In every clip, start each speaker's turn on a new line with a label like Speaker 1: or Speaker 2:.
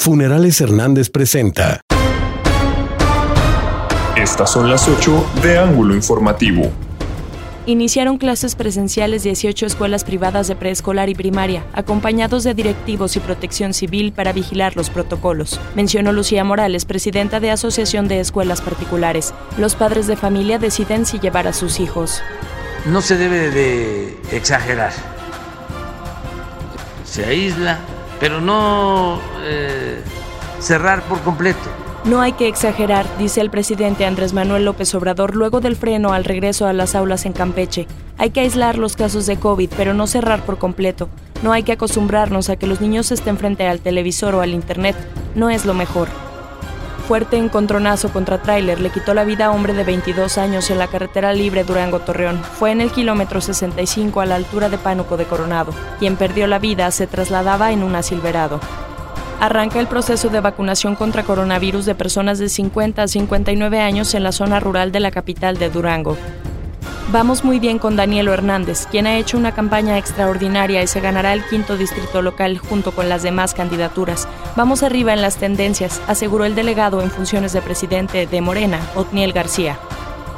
Speaker 1: Funerales Hernández presenta.
Speaker 2: Estas son las 8 de Ángulo Informativo.
Speaker 3: Iniciaron clases presenciales 18 escuelas privadas de preescolar y primaria, acompañados de directivos y protección civil para vigilar los protocolos, mencionó Lucía Morales, presidenta de Asociación de Escuelas Particulares. Los padres de familia deciden si llevar a sus hijos.
Speaker 4: No se debe de exagerar. Se aísla pero no eh, cerrar por completo.
Speaker 3: No hay que exagerar, dice el presidente Andrés Manuel López Obrador luego del freno al regreso a las aulas en Campeche. Hay que aislar los casos de COVID, pero no cerrar por completo. No hay que acostumbrarnos a que los niños estén frente al televisor o al Internet. No es lo mejor fuerte encontronazo contra tráiler le quitó la vida a hombre de 22 años en la carretera libre Durango-Torreón. Fue en el kilómetro 65 a la altura de Pánuco de Coronado. Quien perdió la vida se trasladaba en un Silverado. Arranca el proceso de vacunación contra coronavirus de personas de 50 a 59 años en la zona rural de la capital de Durango. Vamos muy bien con Danielo Hernández, quien ha hecho una campaña extraordinaria y se ganará el quinto distrito local junto con las demás candidaturas. Vamos arriba en las tendencias, aseguró el delegado en funciones de presidente de Morena, Otniel García.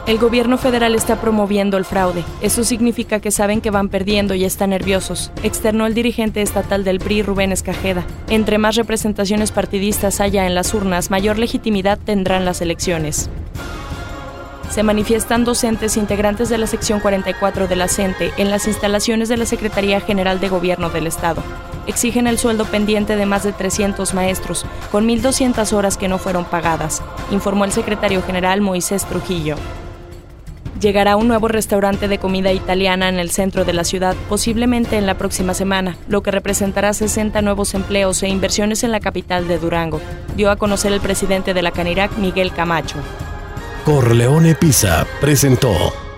Speaker 3: El gobierno federal está promoviendo el fraude. Eso significa que saben que van perdiendo y están nerviosos, externó el dirigente estatal del PRI, Rubén Escajeda. Entre más representaciones partidistas haya en las urnas, mayor legitimidad tendrán las elecciones se manifiestan docentes integrantes de la sección 44 de la CENTE en las instalaciones de la Secretaría General de Gobierno del Estado. Exigen el sueldo pendiente de más de 300 maestros, con 1.200 horas que no fueron pagadas, informó el secretario general Moisés Trujillo. Llegará un nuevo restaurante de comida italiana en el centro de la ciudad, posiblemente en la próxima semana, lo que representará 60 nuevos empleos e inversiones en la capital de Durango, dio a conocer el presidente de la Canirac, Miguel Camacho.
Speaker 1: Corleone Pisa presentó